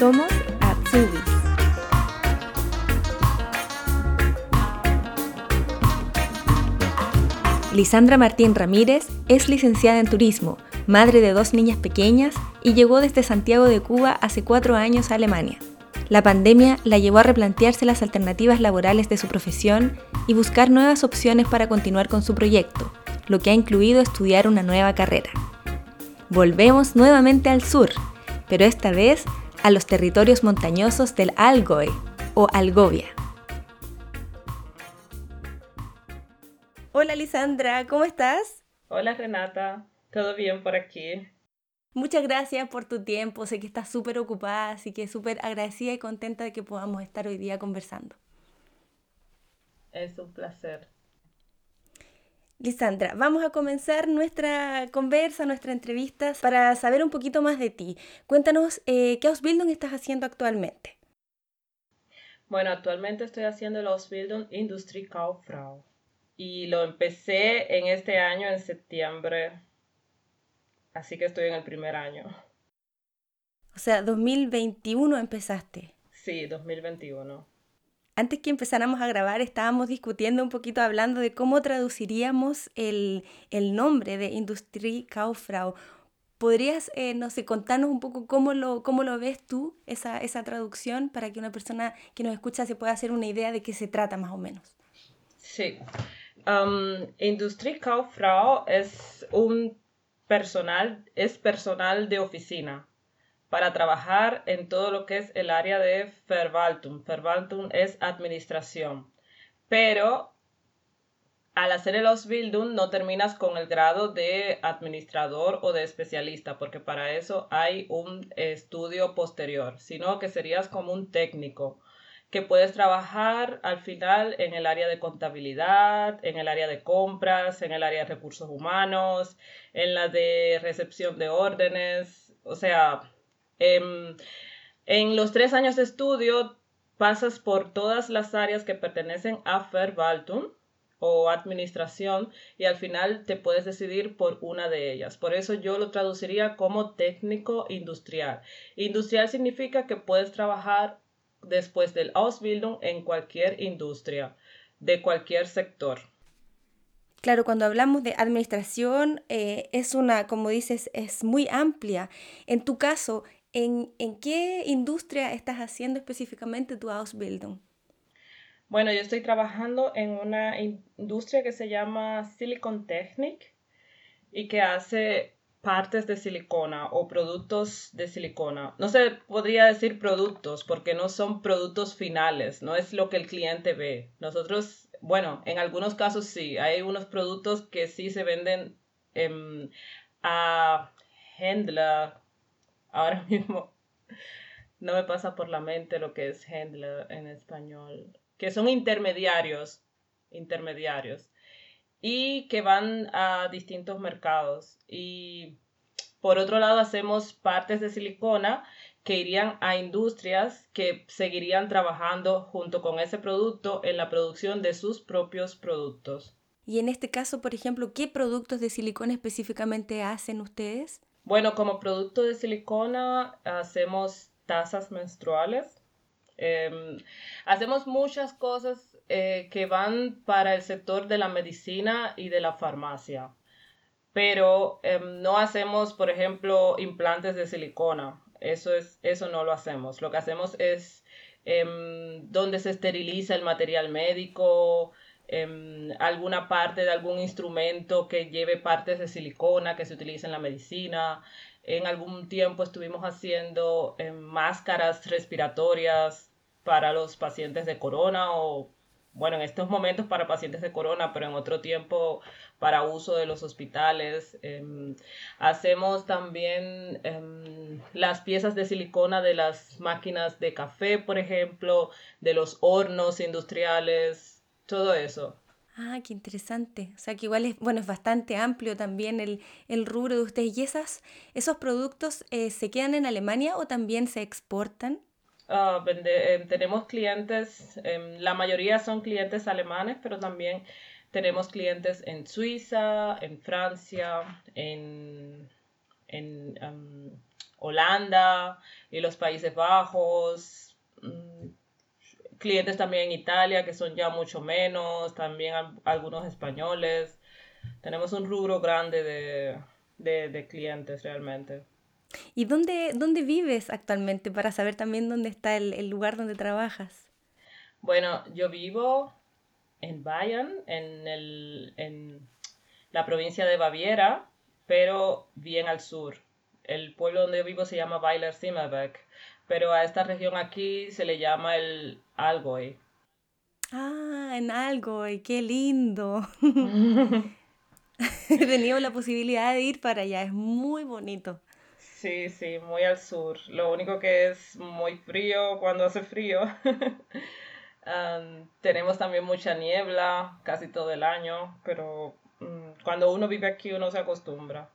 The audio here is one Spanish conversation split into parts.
Somos Atsubis. Lisandra Martín Ramírez es licenciada en turismo, madre de dos niñas pequeñas y llegó desde Santiago de Cuba hace cuatro años a Alemania. La pandemia la llevó a replantearse las alternativas laborales de su profesión y buscar nuevas opciones para continuar con su proyecto, lo que ha incluido estudiar una nueva carrera. Volvemos nuevamente al sur, pero esta vez a los territorios montañosos del Algoe o Algovia. Hola Lisandra, ¿cómo estás? Hola Renata, ¿todo bien por aquí? Muchas gracias por tu tiempo, sé que estás súper ocupada, así que súper agradecida y contenta de que podamos estar hoy día conversando. Es un placer. Lisandra, vamos a comenzar nuestra conversa, nuestra entrevista para saber un poquito más de ti. Cuéntanos eh, qué Ausbildung estás haciendo actualmente. Bueno, actualmente estoy haciendo el Ausbildung Industriekauffrau y lo empecé en este año, en septiembre Así que estoy en el primer año. O sea, 2021 empezaste. Sí, 2021. Antes que empezáramos a grabar, estábamos discutiendo un poquito, hablando de cómo traduciríamos el, nombre de Industriekauffrau. ¿Podrías, eh, no sé, contarnos un poco cómo lo, cómo lo ves tú, esa, esa traducción, para que una persona que nos escucha se pueda hacer una idea de qué se trata más o menos? Sí. Um, Industriekauffrau es un personal, es personal de oficina para trabajar en todo lo que es el área de Verwaltung. Verwaltung es administración. Pero al hacer el Ausbildung no terminas con el grado de administrador o de especialista, porque para eso hay un estudio posterior, sino que serías como un técnico que puedes trabajar al final en el área de contabilidad, en el área de compras, en el área de recursos humanos, en la de recepción de órdenes. O sea, em, en, los tres años de estudio pasas por todas las áreas que pertenecen a Verwaltung o administración y al final te puedes decidir por una de ellas. Por eso yo lo traduciría como técnico industrial. Industrial significa que puedes trabajar después del Ausbildung en cualquier industria, de cualquier sector. Claro, cuando hablamos de administración, eh, es una, como dices, es muy amplia. En tu caso, ¿en, qué industria estás haciendo específicamente tu Ausbildung? Bueno, yo estoy trabajando en una industria que se llama Silicon Technic y que hace partes de silicona o productos de silicona. No se podría decir productos porque no son productos finales, no es lo que el cliente ve. Nosotros, bueno, en algunos casos sí, hay unos productos que sí se venden a Händler. Ahora mismo no me pasa por la mente lo que es Händler en español, que son intermediarios, intermediarios y que van a distintos mercados. Y por otro lado, hacemos partes de silicona que irían a industrias que seguirían trabajando junto con ese producto en la producción de sus propios productos. Y en este caso, por ejemplo, ¿qué productos de silicona específicamente hacen ustedes? Bueno, como producto de silicona hacemos tazas menstruales. Em, hacemos muchas cosas eh, que van para el sector de la medicina y de la farmacia. Pero em, no hacemos, por ejemplo, implantes de silicona. Eso, es, eso no lo hacemos. Lo que hacemos es em, donde se esteriliza el material médico, em, alguna parte de algún instrumento que lleve partes de silicona que se utiliza en la medicina. En algún tiempo estuvimos haciendo máscaras respiratorias para los pacientes de corona o bueno, en estos momentos para pacientes de corona, pero en otro tiempo para uso de los hospitales. Em, hacemos también las piezas de silicona de las máquinas de café, por ejemplo, de los hornos industriales, todo eso. Ah, qué interesante. O sea que igual es, bueno, es bastante amplio también el, el rubro de ustedes. ¿Y esas, esos productos eh, se quedan en Alemania o también se exportan? Ah, eh, tenemos clientes, em, la mayoría son clientes alemanes, pero también tenemos clientes en Suiza, en Francia, en, en Holanda y los Países Bajos, mm, clientes también en Italia que son ya mucho menos, también algunos españoles. Tenemos un rubro grande de, clientes realmente. ¿Y dónde, dónde vives actualmente para saber también dónde está el, lugar donde trabajas? Bueno, yo vivo en Bayern, en, en la provincia de Baviera, pero bien al sur. El pueblo donde vivo se llama Weiler Zimmerberg, pero a esta región aquí se le llama el Algoy. Ah, en Algoy, qué lindo. He tenido la posibilidad de ir para allá, es muy bonito. Sí, sí, muy al sur. Lo único que es muy frío cuando hace frío. tenemos también mucha niebla casi todo el año, pero mm, cuando uno vive aquí uno se acostumbra.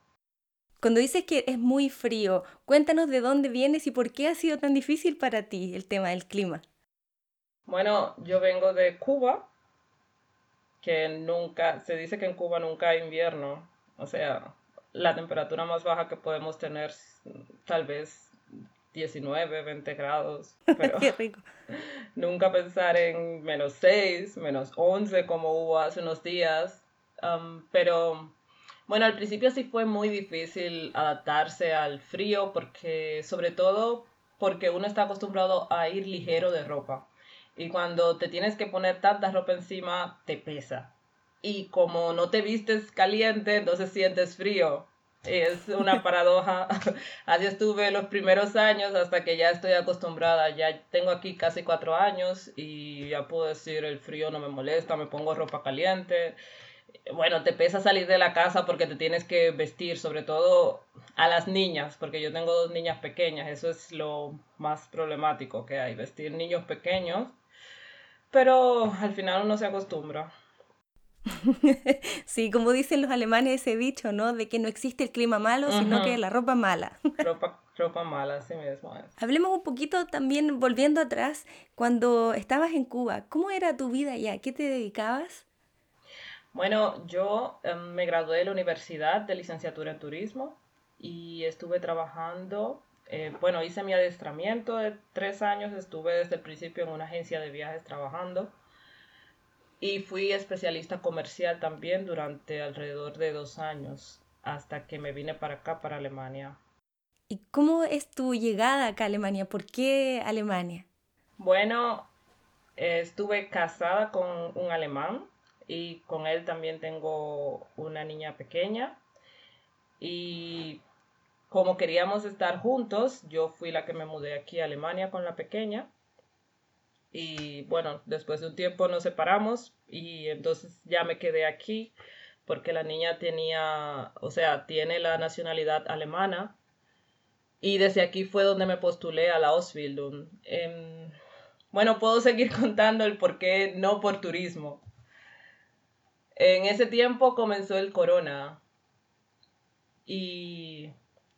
Cuando dices que es muy frío, cuéntanos de dónde vienes y por qué ha sido tan difícil para ti el tema del clima. Bueno, yo vengo de Cuba, que nunca, se dice que en Cuba nunca hay invierno, o sea, la temperatura más baja que podemos tener tal vez 19, 20 grados, pero Qué rico. nunca pensar en menos 6, menos 11 como hubo hace unos días, pero bueno, al principio sí fue muy difícil adaptarse al frío porque sobre todo porque uno está acostumbrado a ir ligero de ropa y cuando te tienes que poner tanta ropa encima te pesa y como no te vistes caliente entonces sientes frío es una paradoja. Así estuve los primeros años hasta que ya estoy acostumbrada. Ya tengo aquí casi cuatro años y ya puedo decir el frío no me molesta, me pongo ropa caliente bueno, te pesa salir de la casa porque te tienes que vestir, sobre todo a las niñas, porque yo tengo dos niñas pequeñas, eso es lo más problemático que hay, vestir niños pequeños, pero al final uno se acostumbra. Sí, como dicen los alemanes ese dicho, ¿no? De que no existe el clima malo, sino que la ropa mala. Ropa, ropa mala, sí mismo es. Hablemos un poquito también, volviendo atrás, cuando estabas en Cuba, ¿cómo era tu vida allá? ¿Qué te dedicabas? Bueno, yo em, me gradué de la universidad de licenciatura en turismo y estuve trabajando, eh, bueno, hice mi adiestramiento de tres años, estuve desde el principio en una agencia de viajes trabajando y fui especialista comercial también durante alrededor de dos años hasta que me vine para acá, para Alemania. ¿Y cómo es tu llegada acá a Alemania? ¿Por qué Alemania? Bueno, estuve casada con un alemán y con él también tengo una niña pequeña y como queríamos estar juntos, yo fui la que me mudé aquí a Alemania con la pequeña y bueno, después de un tiempo nos separamos y entonces ya me quedé aquí porque la niña tenía, o sea, tiene la nacionalidad alemana y desde aquí fue donde me postulé a la Ausbildung. Em, bueno, puedo seguir contando el por qué no por turismo. En ese tiempo comenzó el corona. Y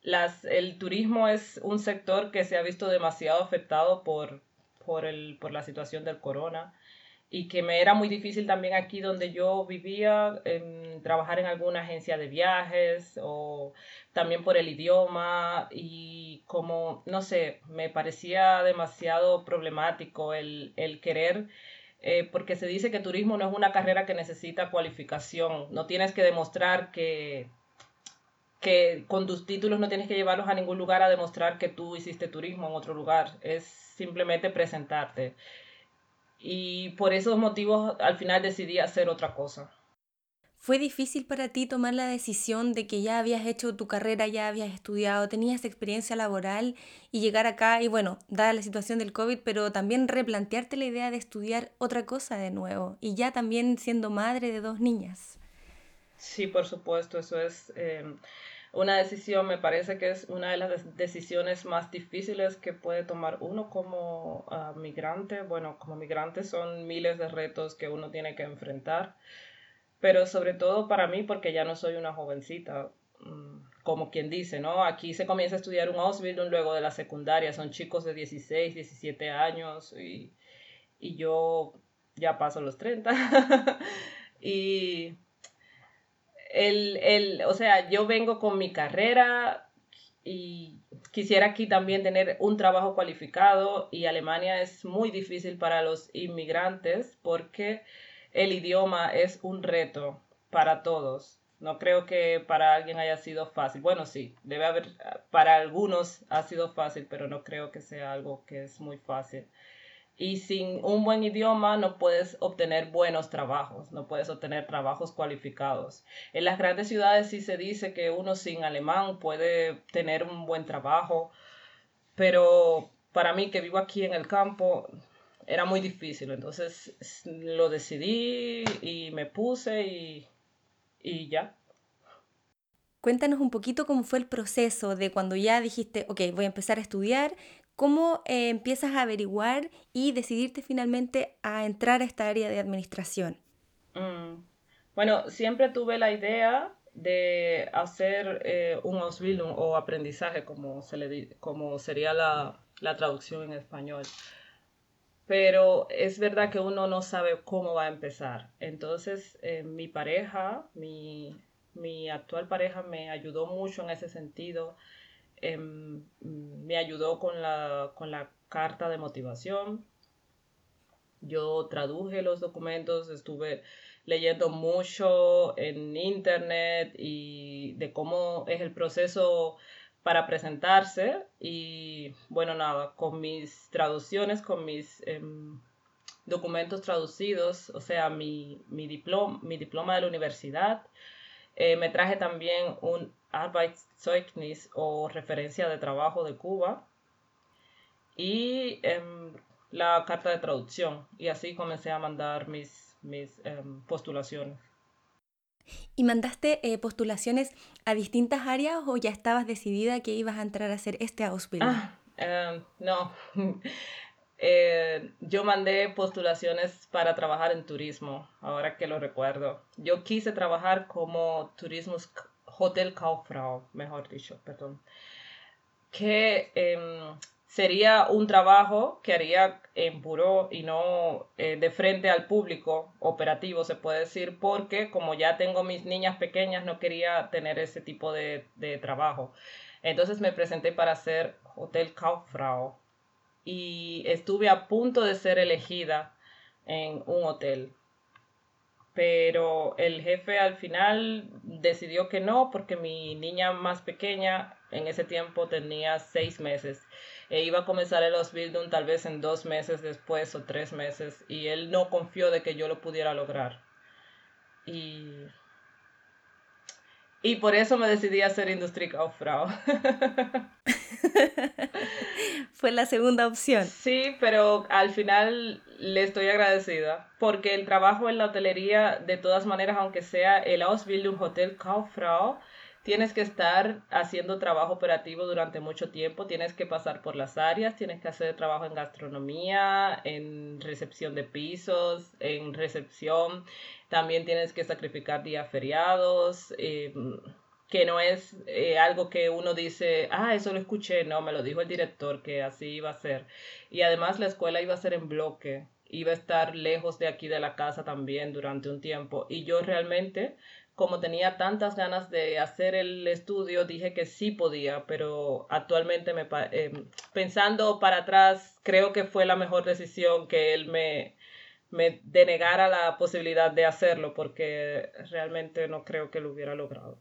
las, el turismo es un sector que se ha visto demasiado afectado por, por, el, por la situación del corona. Y que me era muy difícil también aquí donde yo vivía trabajar en alguna agencia de viajes o también por el idioma. Y como, no sé, me parecía demasiado problemático el, el querer eh, porque se dice que turismo no es una carrera que necesita cualificación, no tienes que demostrar que, que con tus títulos no tienes que llevarlos a ningún lugar a demostrar que tú hiciste turismo en otro lugar, es simplemente presentarte. Y por esos motivos al final decidí hacer otra cosa. ¿Fue difícil para ti tomar la decisión de que ya habías hecho tu carrera, ya habías estudiado, tenías experiencia laboral y llegar acá y bueno, dada la situación del COVID, pero también replantearte la idea de estudiar otra cosa de nuevo y ya también siendo madre de dos niñas? Sí, por supuesto, eso es eh, una decisión, me parece que es una de las decisiones más difíciles que puede tomar uno como ah, migrante. Bueno, como migrante son miles de retos que uno tiene que enfrentar pero sobre todo para mí porque ya no soy una jovencita, mm, como quien dice, ¿no? Aquí se comienza a estudiar un Ausbildung luego de la secundaria, son chicos de 16, 17 años y, y yo ya paso los 30. y el, el, o sea, yo vengo con mi carrera y quisiera aquí también tener un trabajo cualificado y Alemania es muy difícil para los inmigrantes porque el idioma es un reto para todos. No creo que para alguien haya sido fácil. Bueno, sí, debe haber, para algunos ha sido fácil, pero no creo que sea algo que es muy fácil. Y sin un buen idioma no puedes obtener buenos trabajos, no puedes obtener trabajos cualificados. En las grandes ciudades sí se dice que uno sin alemán puede tener un buen trabajo, pero para mí que vivo aquí en el campo era muy difícil. Entonces lo decidí y me puse y y ya. Cuéntanos un poquito cómo fue el proceso de cuando ya dijiste, ok, voy a empezar a estudiar, cómo eh, empiezas a averiguar y decidirte finalmente a entrar a esta área de administración. Mm. Bueno, siempre tuve la idea de hacer eh, un Ausbildung o aprendizaje, como, se le, como sería la, la traducción en español pero es verdad que uno no sabe cómo va a empezar. Entonces, eh, mi pareja, mi, actual pareja me ayudó mucho en ese sentido. Em, me ayudó con la, con la carta de motivación. Yo traduje los documentos, estuve leyendo mucho en internet y de cómo es el proceso para presentarse y bueno, nada, con mis traducciones, con mis em, documentos traducidos, o sea, mi, mi, diploma, mi diploma de la universidad. Eh, me traje también un Arbeitszeugnis o referencia de trabajo de Cuba y em, la carta de traducción. Y así comencé a mandar mis, mis em, postulaciones. ¿Y mandaste eh, postulaciones a distintas áreas o ya estabas decidida que ibas a entrar a hacer este Ausbildung? Ah, em, no. Eh, yo mandé postulaciones para trabajar en turismo, ahora que lo recuerdo. Yo quise trabajar como turismo hotel Kauffrau, mejor dicho, perdón. Que em, sería un trabajo que haría en puro y no eh, de frente al público operativo, se puede decir, porque como ya tengo mis niñas pequeñas, no quería tener ese tipo de, trabajo. Entonces me presenté para hacer Hotel Kauffrau y estuve a punto de ser elegida en un hotel. Pero el jefe al final decidió que no, porque mi niña más pequeña en ese tiempo tenía seis meses e iba a comenzar el Ausbildung tal vez en dos meses después o tres meses y él no confió de que yo lo pudiera lograr. Y, y por eso me decidí a hacer Industriekauffrau. Fue la segunda opción. Sí, pero al final le estoy agradecida porque el trabajo en la hotelería, de todas maneras, aunque sea el Ausbildung Hotel Kauffrau, tienes que estar haciendo trabajo operativo durante mucho tiempo, tienes que pasar por las áreas, tienes que hacer trabajo en gastronomía, en recepción de pisos, en recepción, también tienes que sacrificar días feriados. Eh, que no es eh, algo que uno dice, ah, eso lo escuché, no, me lo dijo el director que así iba a ser. Y además la escuela iba a ser en bloque, iba a estar lejos de aquí de la casa también durante un tiempo. Y yo realmente como tenía tantas ganas de hacer el estudio, dije que sí podía, pero actualmente me, eh, pensando para atrás, creo que fue la mejor decisión que él me, me denegara la posibilidad de hacerlo, porque realmente no creo que lo hubiera logrado.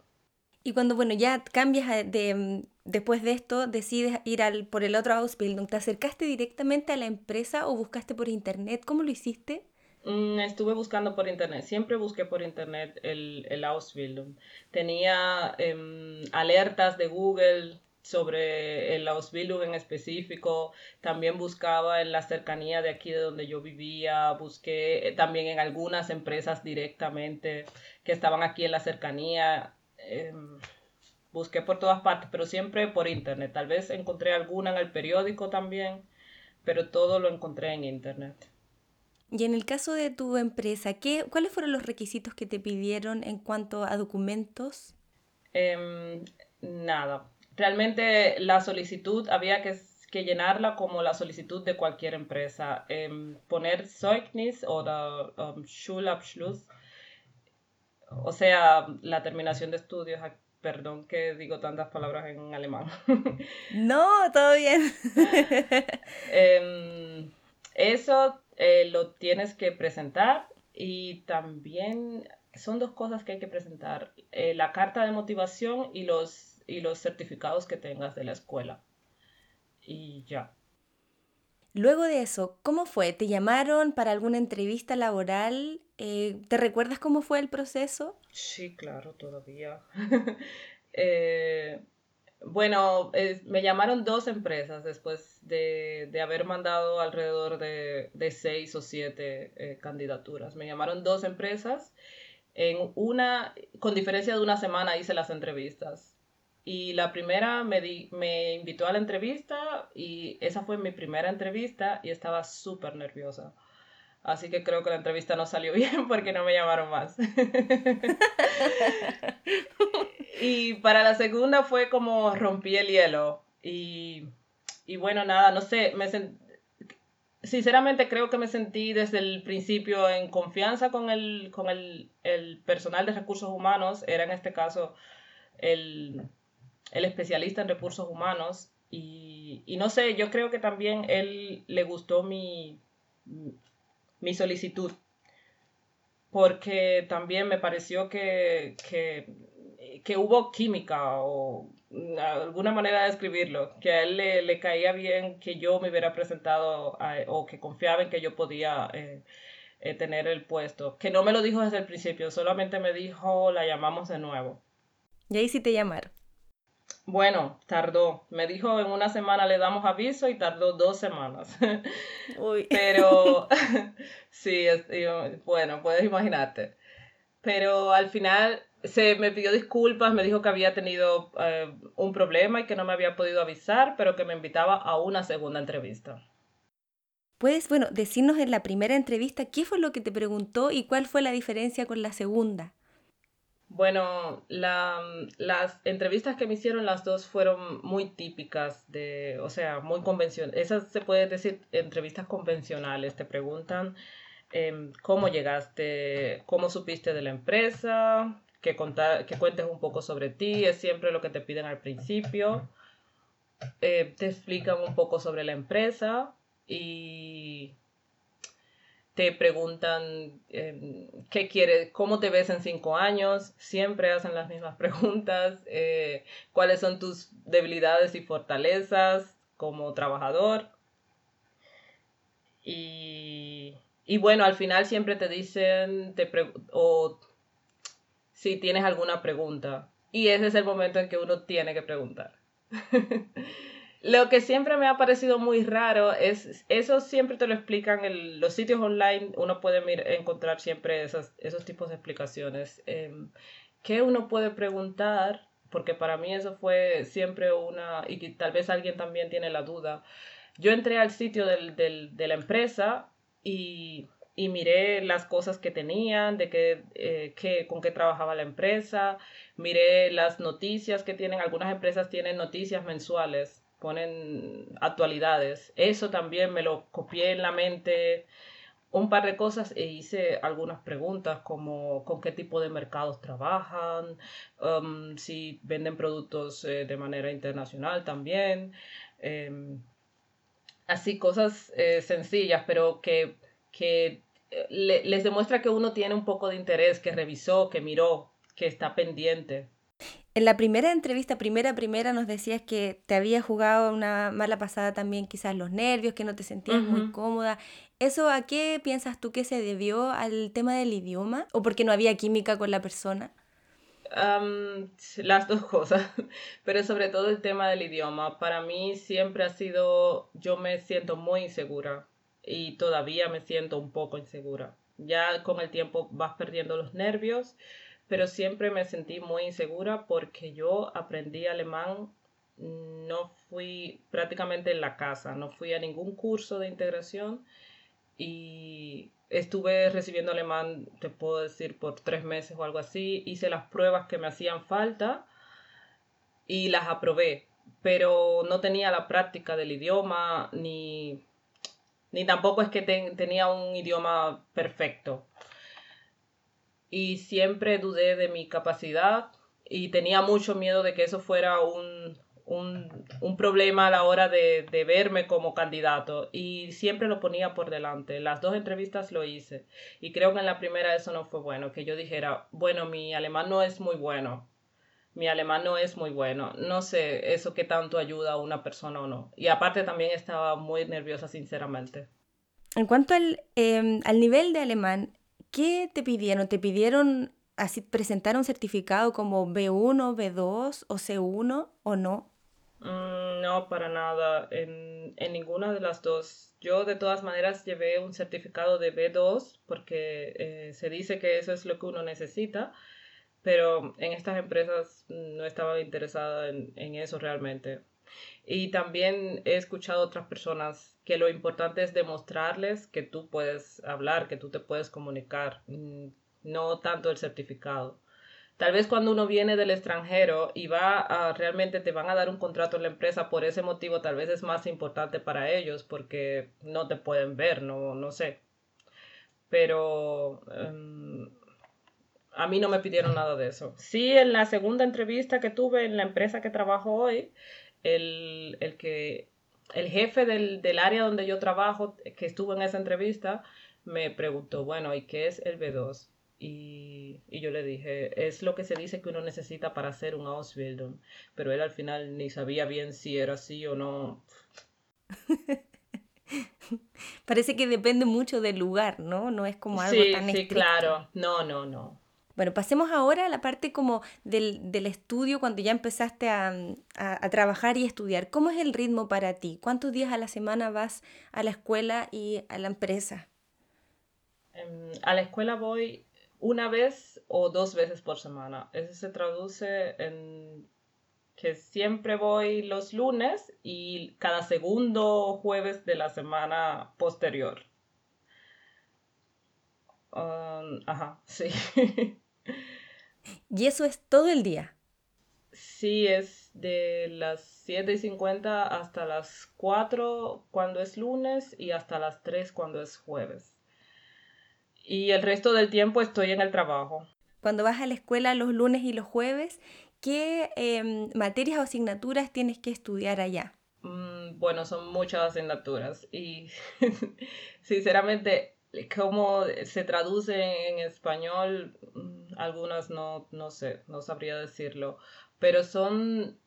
Y cuando, bueno, ya cambias de, después de esto, decides ir al, por el otro Ausbildung, ¿te acercaste directamente a la empresa o buscaste por internet? ¿Cómo lo hiciste? Mm, estuve buscando por internet, siempre busqué por internet el, el Ausbildung. Tenía em, alertas de Google sobre el Ausbildung en específico, también buscaba en la cercanía de aquí de donde yo vivía, busqué eh, también en algunas empresas directamente que estaban aquí en la cercanía, em, busqué por todas partes, pero siempre por internet. Tal vez encontré alguna en el periódico también, pero todo lo encontré en internet. Y en el caso de tu empresa, ¿qué, ¿cuáles fueron los requisitos que te pidieron en cuanto a documentos? Em, nada. Realmente la solicitud había que, que, llenarla como la solicitud de cualquier empresa. Em, poner Zeugnis o um, Schulabschluss, o sea, la terminación de estudios Perdón que digo tantas palabras en alemán. no, todo bien. Em, eso eh, lo tienes que presentar y también son dos cosas que hay que presentar. Eh, la carta de motivación y los, y los certificados que tengas de la escuela. Y ya. Luego de eso, ¿cómo fue? ¿Te llamaron para alguna entrevista laboral? Eh, ¿Te recuerdas cómo fue el proceso? Sí, claro, todavía. Eh, bueno, me llamaron dos empresas después de, haber mandado alrededor de, seis o siete eh, candidaturas. Me llamaron dos empresas. En una, con diferencia de una semana hice las entrevistas. Y la primera me, me invitó a la entrevista y esa fue mi primera entrevista y estaba súper nerviosa. Así que creo que la entrevista no salió bien porque no me llamaron más. y para la segunda fue como rompí el hielo. Y, y bueno, nada, no sé, me sinceramente creo que me sentí desde el principio en confianza con, el, con el, el personal de recursos humanos. Era en este caso el, el especialista en recursos humanos. Y, y, no sé, yo creo que también él le gustó mi, mi solicitud, porque también me pareció que, que, hubo química o alguna manera de escribirlo, que a él le, caía bien que yo me hubiera presentado o que confiaba en que yo podía eh, eh, tener el puesto, que no me lo dijo desde el principio, solamente me dijo la llamamos de nuevo. Y ahí sí te llamaron. Bueno, tardó. Me dijo en una semana le damos aviso y tardó dos semanas. Uy. Pero sí, bueno, puedes imaginarte. Pero al final se me pidió disculpas, me dijo que había tenido eh, un problema y que no me había podido avisar, pero que me invitaba a una segunda entrevista. Puedes, bueno, decirnos en la primera entrevista qué fue lo que te preguntó y cuál fue la diferencia con la segunda. Bueno, las entrevistas que me hicieron las dos fueron muy típicas de, o sea, muy convencionales. Esas se puede decir entrevistas convencionales. Te preguntan em, cómo llegaste, cómo supiste de la empresa, que, contar, que cuentes un poco sobre ti, es siempre lo que te piden al principio. Eh, te explican un poco sobre la empresa y te preguntan em, qué quieres, cómo te ves en cinco años, siempre hacen las mismas preguntas, eh, cuáles son tus debilidades y fortalezas como trabajador. Y, bueno, al final siempre te dicen te o si tienes alguna pregunta. Y ese es el momento en que uno tiene que preguntar. Lo que siempre me ha parecido muy raro es, eso siempre te lo explican en los sitios online, uno puede encontrar siempre esos, esos tipos de explicaciones. Eh, ¿Qué uno puede preguntar? Porque para mí eso fue siempre una, y tal vez alguien también tiene la duda. Yo entré al sitio del, del, de la empresa y, y, miré las cosas que tenían, de qué, eh, qué, con qué trabajaba la empresa, miré las noticias que tienen, algunas empresas tienen noticias mensuales ponen actualidades. Eso también me lo copié en la mente un par de cosas e hice algunas preguntas como con qué tipo de mercados trabajan, um, si venden productos eh, de manera internacional también. Em, así cosas eh, sencillas, pero que, que eh, les demuestra que uno tiene un poco de interés, que revisó, que miró, que está pendiente. En la primera entrevista, primera, primera, nos decías que te había jugado una mala pasada también, quizás los nervios, que no te sentías muy cómoda. ¿Eso a qué piensas tú que se debió al tema del idioma? ¿O porque no había química con la persona? las dos cosas, pero sobre todo el tema del idioma. Para mí siempre ha sido, yo me siento muy insegura y todavía me siento un poco insegura. Ya con el tiempo vas perdiendo los nervios pero siempre me sentí muy insegura porque yo aprendí alemán, no fui prácticamente en la casa, no fui a ningún curso de integración y estuve recibiendo alemán, te puedo decir, por tres meses o algo así, hice las pruebas que me hacían falta y las aprobé, pero no tenía la práctica del idioma ni, ni tampoco es que tenía un idioma perfecto. Y siempre dudé de mi capacidad y tenía mucho miedo de que eso fuera un, un, problema a la hora de, de, verme como candidato. Y siempre lo ponía por delante. Las dos entrevistas lo hice. Y creo que en la primera eso no fue bueno, que yo dijera, bueno, mi alemán no es muy bueno, mi alemán no es muy bueno, no sé eso qué tanto ayuda a una persona o no. Y aparte también estaba muy nerviosa, sinceramente. En cuanto al, em, al nivel de alemán, ¿qué te pidieron? ¿Te pidieron así presentar un certificado como B1, B2 o C1 o no? Mm, no, para nada, en, ninguna de las dos. Yo de todas maneras llevé un certificado de B2 porque eh, se dice que eso es lo que uno necesita, pero en estas empresas no estaba interesada en, en eso realmente. Y también he escuchado a otras personas que lo importante es demostrarles que tú puedes hablar, que tú te puedes comunicar, mm, no tanto el certificado. Tal vez cuando uno viene del extranjero y va realmente te van a dar un contrato en la empresa por ese motivo, tal vez es más importante para ellos porque no te pueden ver, no, no sé. Pero em, a mí no me pidieron nada de eso. Sí, en la segunda entrevista que tuve en la empresa que trabajo hoy, el, el que el jefe del, del área donde yo trabajo, que estuvo en esa entrevista, me preguntó, bueno, ¿y qué es el B2? Y, yo le dije, es lo que se dice que uno necesita para hacer un Ausbildung, pero él al final ni sabía bien si era así o no. Parece que depende mucho del lugar, ¿no? No es como algo sí, tan Sí, claro. No, no, no. Bueno, pasemos ahora a la parte como del, estudio, cuando ya empezaste a, a, trabajar y estudiar. ¿Cómo es el ritmo para ti? ¿Cuántos días a la semana vas a la escuela y a la empresa? Em, a la escuela voy una vez o dos veces por semana. Eso se traduce en que siempre voy los lunes y cada segundo jueves de la semana posterior. Um, ajá, sí. ¿Y eso es todo el día? Sí, es de las 7.50 hasta las 4 cuando es lunes y hasta las 3 cuando es jueves y el resto del tiempo estoy en el trabajo. Cuando vas a la escuela los lunes y los jueves, ¿qué em, materias o asignaturas tienes que estudiar allá? Mm, bueno, son muchas asignaturas y sinceramente, cómo se traduce en español, algunas no, no sé, no sabría decirlo, pero son,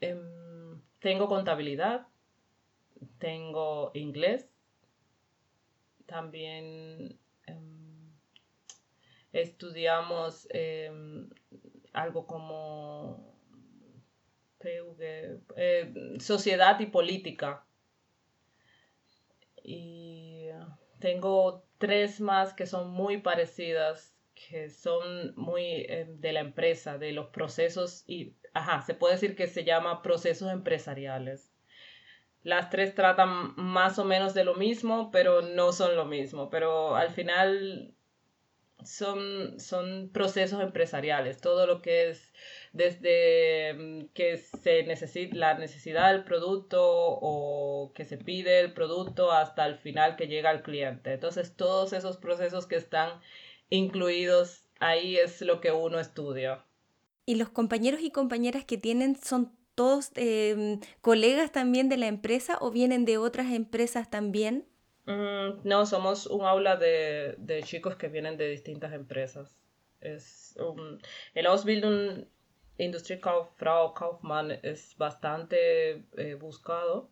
em, tengo contabilidad, tengo inglés, también Em, estudiamos em, algo como eh, sociedad y política. Y tengo tres más que son muy parecidas, que son muy em, de la empresa, de los procesos y, ajá, se puede decir que se llama procesos empresariales. Las tres tratan más o menos de lo mismo, pero no son lo mismo. Pero al final son, son procesos empresariales. Todo lo que es desde mm, que se necesita la necesidad del producto o que se pide el producto hasta el final que llega al cliente. Entonces todos esos procesos que están incluidos ahí es lo que uno estudia. ¿Y los compañeros y compañeras que tienen son todos em, colegas también de la empresa o vienen de otras empresas también? Mm, no, somos un aula de, chicos que vienen de distintas empresas. Es, el Ausbildung Industriekauffrau Kaufmann es bastante eh, buscado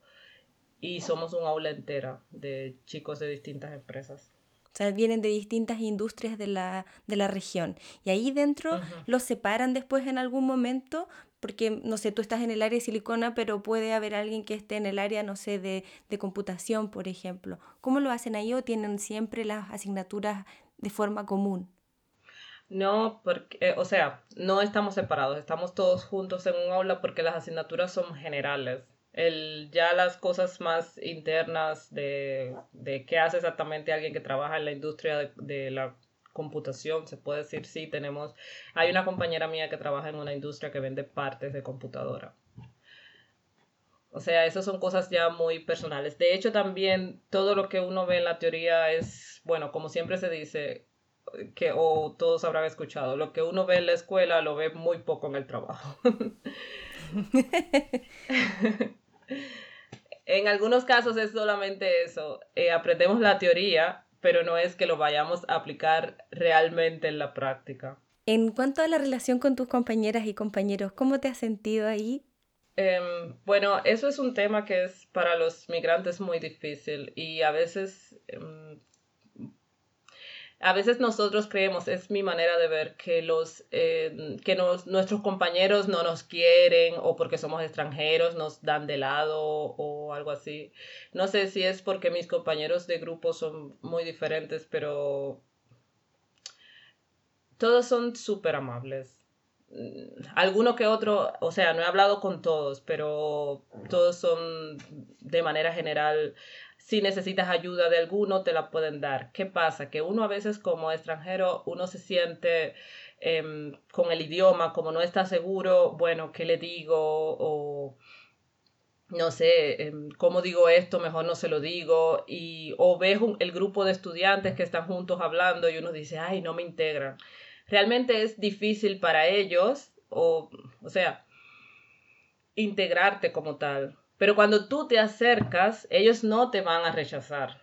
y somos un aula entera de chicos de distintas empresas. O sea, vienen de distintas industrias de la, de la región. Y ahí dentro los separan después en algún momento porque, no sé, tú estás en el área de silicona, pero puede haber alguien que esté en el área, no sé, de, de computación, por ejemplo. ¿Cómo lo hacen ahí o tienen siempre las asignaturas de forma común? No, porque, eh, o sea, no estamos separados, estamos todos juntos en un aula porque las asignaturas son generales. El, ya las cosas más internas de, de qué hace exactamente alguien que trabaja en la industria de, de la computación, se puede decir, sí, tenemos, hay una compañera mía que trabaja en una industria que vende partes de computadora. O sea, esas son cosas ya muy personales. De hecho, también todo lo que uno ve en la teoría es, bueno, como siempre se dice, que o todos habrán escuchado, lo que uno ve en la escuela lo ve muy poco en el trabajo. en algunos casos es solamente eso, eh, aprendemos la teoría, pero no es que lo vayamos a aplicar realmente en la práctica. En cuanto a la relación con tus compañeras y compañeros, ¿cómo te has sentido ahí? Em, bueno, eso es un tema que es para los migrantes muy difícil y a veces em, a veces nosotros creemos, es mi manera de ver, que, los, eh, que nuestros compañeros no nos quieren o porque somos extranjeros nos dan de lado o algo así. No sé si es porque mis compañeros de grupo son muy diferentes, pero todos son súper amables. Alguno que otro, o sea, no he hablado con todos, pero todos son de manera general si necesitas ayuda de alguno, te la pueden dar. ¿Qué pasa? Que uno a veces como extranjero, uno se siente em, con el idioma, como no está seguro, bueno, ¿qué le digo? O no sé, em, ¿cómo digo esto? Mejor no se lo digo. Y, o ves el grupo de estudiantes que están juntos hablando y uno dice, ay, no me integran. Realmente es difícil para ellos, o, o sea, integrarte como tal. Pero cuando tú te acercas, ellos no te van a rechazar.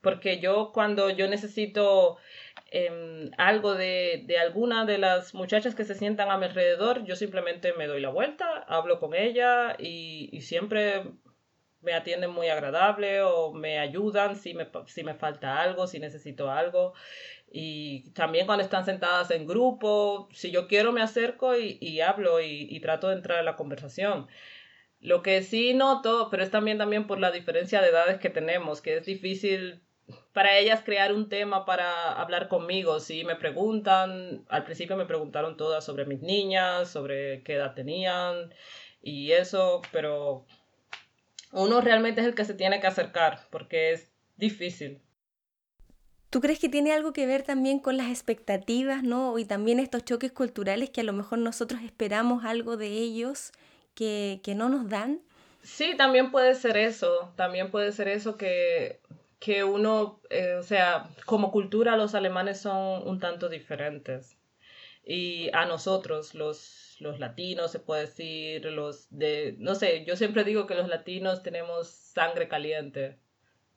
Porque yo cuando yo necesito em, algo de, alguna de las muchachas que se sientan a mi alrededor, yo simplemente me doy la vuelta, hablo con ella y, y siempre me atienden muy agradable o me ayudan si me, si me falta algo, si necesito algo. Y también cuando están sentadas en grupo, si yo quiero me acerco y, y hablo y, y, trato de entrar en la conversación. Lo que sí noto, pero es también, también por la diferencia de edades que tenemos, que es difícil para ellas crear un tema para hablar conmigo. Si me preguntan, al principio me preguntaron todas sobre mis niñas, sobre qué edad tenían y eso, pero uno realmente es el que se tiene que acercar porque es difícil. ¿Tú crees que tiene algo que ver también con las expectativas, ¿no? Y también estos choques culturales que a lo mejor nosotros esperamos algo de ellos que, no nos dan? Sí, también puede ser eso, también puede ser eso que, que uno, eh, o sea, como cultura los alemanes son un tanto diferentes. Y a nosotros, los, los latinos, se puede decir, los de, no sé, yo siempre digo que los latinos tenemos sangre caliente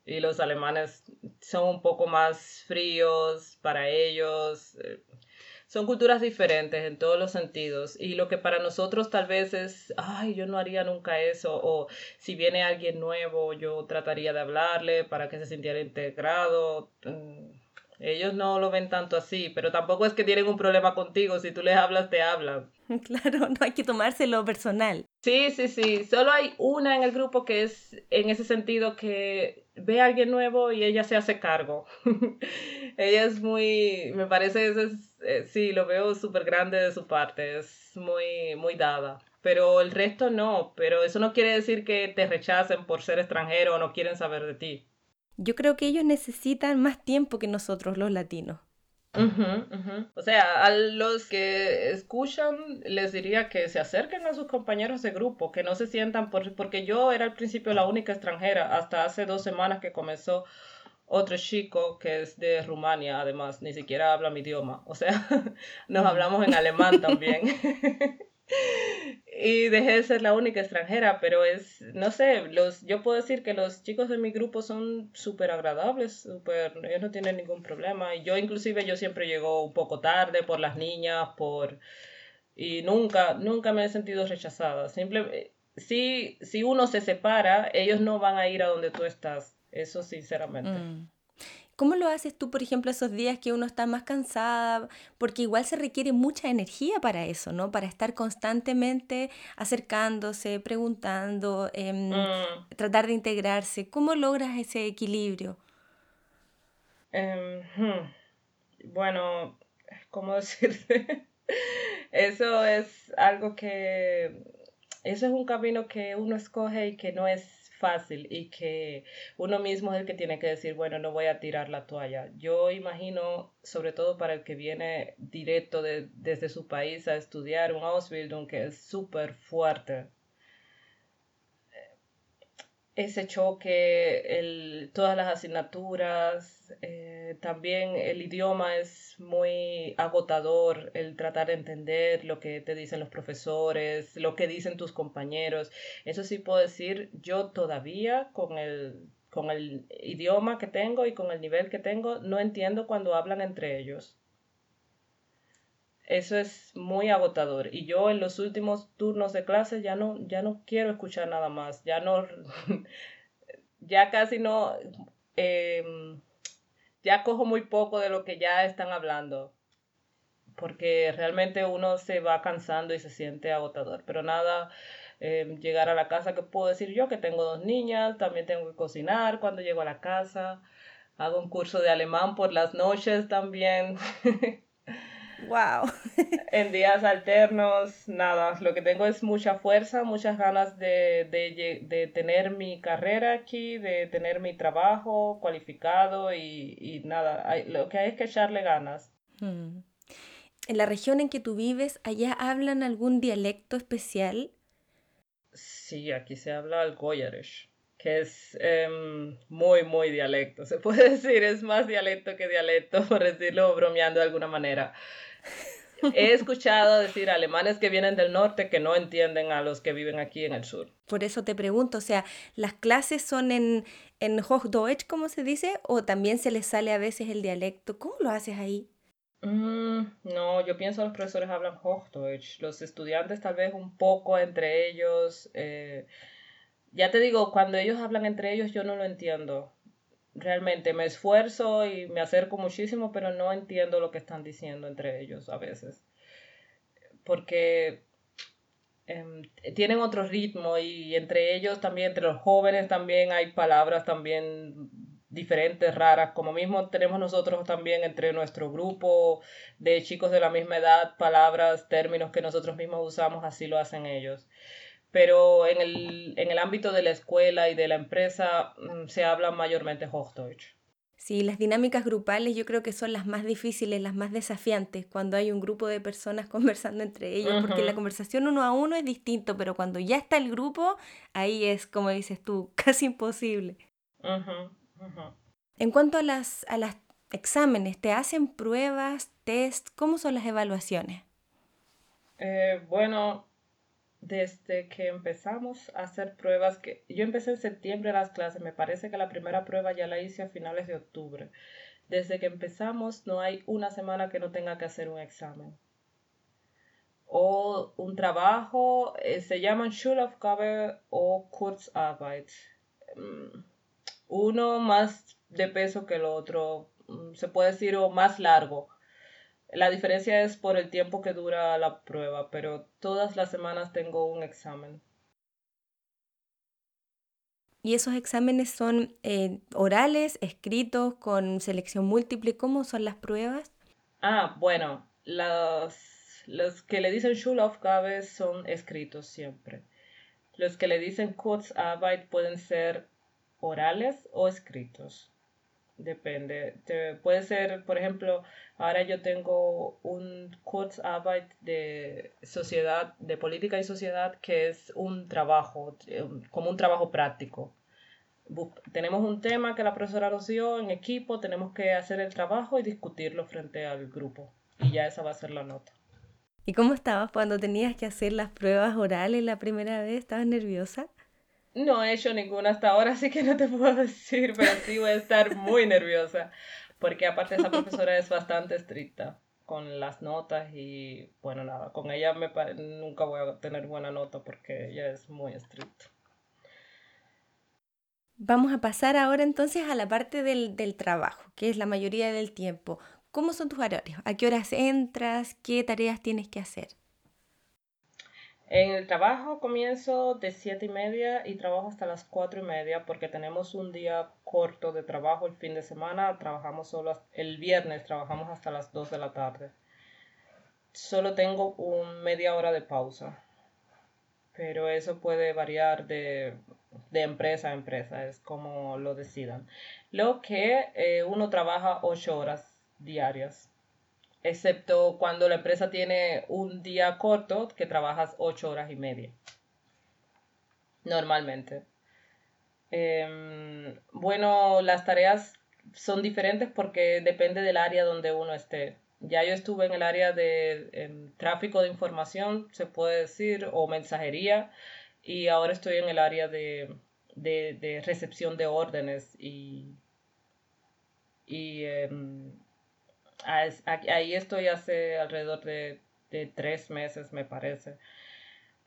y los alemanes son un poco más fríos para ellos. Eh, son culturas diferentes en todos los sentidos y lo que para nosotros tal vez es, ay, yo no haría nunca eso o si viene alguien nuevo yo trataría de hablarle para que se sintiera integrado. Mm, ellos no lo ven tanto así, pero tampoco es que tienen un problema contigo, si tú les hablas te hablan. Claro, no hay que tomárselo personal. Sí, sí, sí, solo hay una en el grupo que es en ese sentido que ve a alguien nuevo y ella se hace cargo. ella es muy, me parece, es, eh, sí, lo veo súper grande de su parte, es muy, muy dada. Pero el resto no, pero eso no quiere decir que te rechacen por ser extranjero o no quieren saber de ti. Yo creo que ellos necesitan más tiempo que nosotros los latinos. O sea, a los que escuchan les diría que se acerquen a sus compañeros de grupo, que no se sientan, por, porque yo era al principio la única extranjera, hasta hace dos semanas que comenzó otro chico que es de Rumania, además, ni siquiera habla mi idioma, o sea, nos hablamos en alemán también. y dejé de ser la única extranjera, pero es, no sé, los, yo puedo decir que los chicos de mi grupo son súper agradables, super, ellos no tienen ningún problema. Yo inclusive yo siempre llego un poco tarde por las niñas, por... Y nunca, nunca me he sentido rechazada. Si, si uno se separa, ellos no van a ir a donde tú estás. Eso sinceramente. Mm. ¿Cómo lo haces tú, por ejemplo, esos días que uno está más cansada? Porque igual se requiere mucha energía para eso, ¿no? Para estar constantemente acercándose, preguntando, em, mm. tratar de integrarse. ¿Cómo logras ese equilibrio? Em, hmm, bueno, ¿cómo decirte? eso es algo que... Eso es un camino que uno escoge y que no es fácil y que uno mismo es el que tiene que decir, bueno, no voy a tirar la toalla. Yo imagino, sobre todo para el que viene directo desde su país a estudiar un Ausbildung que es súper fuerte. Ese choque, el, todas las asignaturas, eh, también el idioma es muy agotador, el tratar de entender lo que te dicen los profesores, lo que dicen tus compañeros. Eso sí puedo decir, yo todavía con el, con el idioma que tengo y con el nivel que tengo, no entiendo cuando hablan entre ellos. Eso es muy agotador. Y yo en los últimos turnos de clase ya no, ya no quiero escuchar nada más. Ya no, ya casi no, em, ya cojo muy poco de lo que ya están hablando. Porque realmente uno se va cansando y se siente agotador. Pero nada, em, llegar a la casa, que puedo decir yo? Que tengo dos niñas, también tengo que cocinar cuando llego a la casa. Hago un curso de alemán por las noches también. Wow. en días alternos, nada, lo que tengo es mucha fuerza, muchas ganas de, de, tener mi carrera aquí, de tener mi trabajo cualificado y, nada, lo que hay es que echarle ganas. Hmm. ¿En la región en que tú vives, allá hablan algún dialecto especial? Sí, aquí se habla el Goyerish, que es em, muy, muy dialecto. Se puede decir, es más dialecto que dialecto, por decirlo bromeando de alguna manera. He escuchado decir alemanes que vienen del norte que no entienden a los que viven aquí en el sur. Por eso te pregunto, o sea, ¿las clases son en, en Hochdeutsch, como se dice, o también se les sale a veces el dialecto? ¿Cómo lo haces ahí? Mm, no, yo pienso que los profesores hablan Hochdeutsch, los estudiantes tal vez un poco entre ellos. Eh, ya te digo, cuando ellos hablan entre ellos yo no lo entiendo realmente me esfuerzo y me acerco muchísimo, pero no entiendo lo que están diciendo entre ellos a veces. Porque em, tienen otro ritmo y entre ellos también, entre los jóvenes también hay palabras también diferentes, raras, como mismo tenemos nosotros también entre nuestro grupo de chicos de la misma edad, palabras, términos que nosotros mismos usamos, así lo hacen ellos pero en el, en el ámbito de la escuela y de la empresa mm, se habla mayormente Hochdeutsch. Sí, las dinámicas grupales yo creo que son las más difíciles, las más desafiantes, cuando hay un grupo de personas conversando entre ellos, porque la conversación uno a uno es distinto, pero cuando ya está el grupo, ahí es, como dices tú, casi imposible. En cuanto a las, a las exámenes, ¿te hacen pruebas, test? ¿Cómo son las evaluaciones? Eh, bueno, desde que empezamos a hacer pruebas, que yo empecé en septiembre las clases, me parece que la primera prueba ya la hice a finales de octubre. Desde que empezamos no hay una semana que no tenga que hacer un examen. O un trabajo, eh, se llaman Schulaufgabe o Kurzarbeit. Mm, uno más de peso que el otro, mm, se puede decir, o más largo la diferencia es por el tiempo que dura la prueba, pero todas las semanas tengo un examen. ¿Y esos exámenes son eh, orales, escritos, con selección múltiple? ¿Cómo son las pruebas? Ah, bueno, los, los que le dicen Schulaufgabe son escritos siempre. Los que le dicen Kurzarbeit pueden ser orales o escritos. Depende. puede ser, por ejemplo, ahora yo tengo un Kurzarbeit de sociedad, de política y sociedad, que es un trabajo, como un trabajo práctico. tenemos un tema que la profesora nos dio en equipo, tenemos que hacer el trabajo y discutirlo frente al grupo. Y ya esa va a ser la nota. ¿Y cómo estabas cuando tenías que hacer las pruebas orales la primera vez? ¿Estabas nerviosa? No he hecho ninguna hasta ahora, así que no te puedo decir, pero sí voy a estar muy nerviosa, porque aparte esa profesora es bastante estricta con las notas y bueno, nada, con ella me nunca voy a tener buena nota porque ella es muy estricta. Vamos a pasar ahora entonces a la parte del, del trabajo, que es la mayoría del tiempo. ¿Cómo son tus horarios? ¿A qué horas entras? ¿Qué tareas tienes que hacer? En el trabajo comienzo de siete y media y trabajo hasta las cuatro y media porque tenemos un día corto de trabajo el fin de semana. Trabajamos solo el viernes, trabajamos hasta las 2 de la tarde. Solo tengo un media hora de pausa, pero eso puede variar de, empresa a empresa, es como lo decidan. Lo que eh, uno trabaja ocho horas diarias excepto cuando la empresa tiene un día corto que trabajas ocho horas y media. Normalmente. Em, bueno, las tareas son diferentes porque depende del área donde uno esté. Ya yo estuve en el área de tráfico de información, se puede decir, o mensajería, y ahora estoy en el área de, recepción de órdenes y, y em, ahí estoy hace alrededor de, de tres meses, me parece,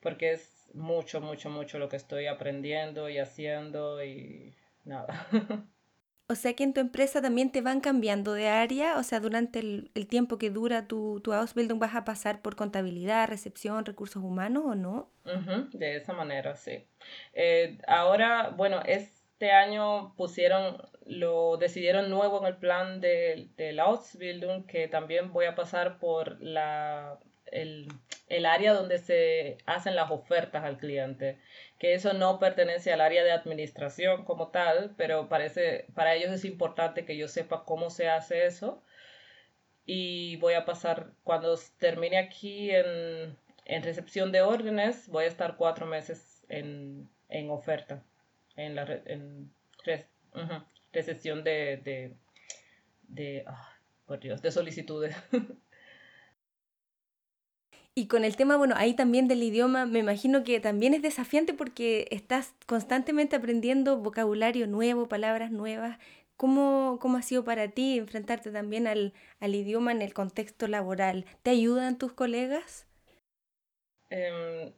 porque es mucho, mucho, mucho lo que estoy aprendiendo y haciendo y nada. O sea que en tu empresa también te van cambiando de área, o sea, durante el, tiempo que dura tu, tu Ausbildung vas a pasar por contabilidad, recepción, recursos humanos o no? de esa manera, sí. Eh, ahora, bueno, este año pusieron, lo decidieron nuevo en el plan de, de la Ausbildung, que también voy a pasar por la el, el, área donde se hacen las ofertas al cliente, que eso no pertenece al área de administración como tal, pero parece, para ellos es importante que yo sepa cómo se hace eso. Y voy a pasar, cuando termine aquí en, en recepción de órdenes, voy a estar cuatro meses en, en oferta, en la en recepción de, de, de, por Dios, de solicitudes. Y con el tema, bueno, ahí también del idioma, me imagino que también es desafiante porque estás constantemente aprendiendo vocabulario nuevo, palabras nuevas. ¿Cómo, cómo ha sido para ti enfrentarte también al, al, idioma en el contexto laboral? ¿Te ayudan tus colegas? Em,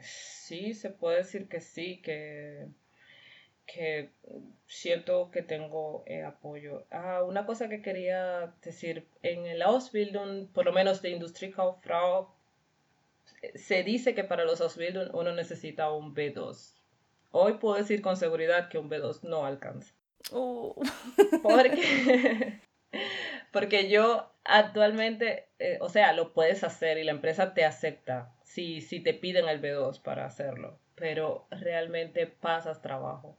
sí, se puede decir que sí, que, que siento que tengo eh, apoyo. Ah, una cosa que quería decir, en el Ausbildung, por lo menos de Industriekauffrau, se dice que para los Ausbildung uno necesita un B2. Hoy puedo decir con seguridad que un B2 no alcanza. Oh. Porque, porque yo actualmente, eh, o sea, lo puedes hacer y la empresa te acepta si, si te piden el B2 para hacerlo, pero realmente pasas trabajo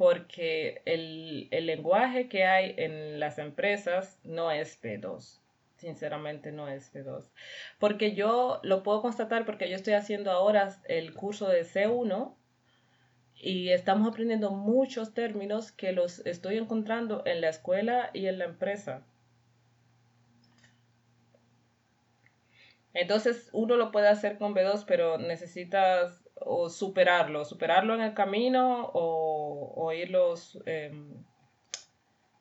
porque el, lenguaje que hay en las empresas no es B2. Sinceramente no es B2. Porque yo lo puedo constatar porque yo estoy haciendo ahora el curso de C1 y estamos aprendiendo muchos términos que los estoy encontrando en la escuela y en la empresa. Entonces uno lo puede hacer con B2, pero necesitas o superarlo, superarlo en el camino o, o irlos, em,